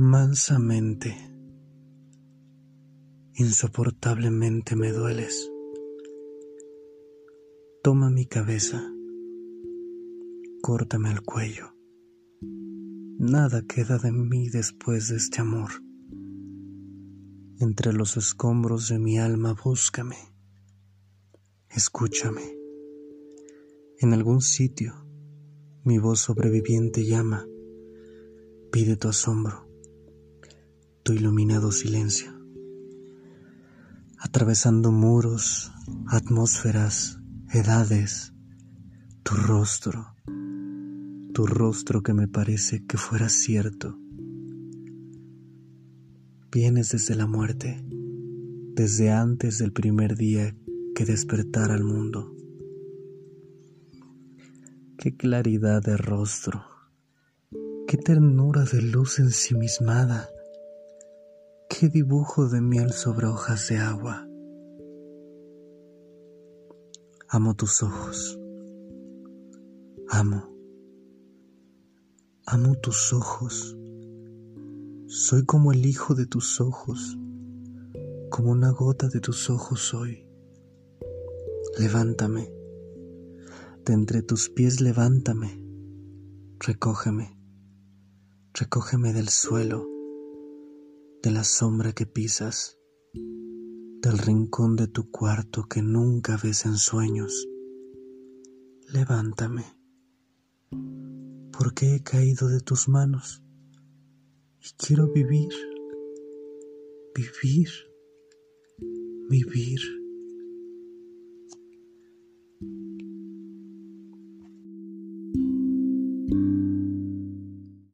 Mansamente, insoportablemente me dueles. Toma mi cabeza, córtame el cuello. Nada queda de mí después de este amor. Entre los escombros de mi alma búscame, escúchame. En algún sitio mi voz sobreviviente llama, pide tu asombro iluminado silencio, atravesando muros, atmósferas, edades, tu rostro, tu rostro que me parece que fuera cierto. Vienes desde la muerte, desde antes del primer día que despertara al mundo. Qué claridad de rostro, qué ternura de luz ensimismada qué dibujo de miel sobre hojas de agua. Amo tus ojos. Amo. Amo tus ojos. Soy como el hijo de tus ojos, como una gota de tus ojos soy. Levántame. De entre tus pies levántame. Recógeme. Recógeme del suelo de la sombra que pisas, del rincón de tu cuarto que nunca ves en sueños. Levántame, porque he caído de tus manos y quiero vivir, vivir, vivir.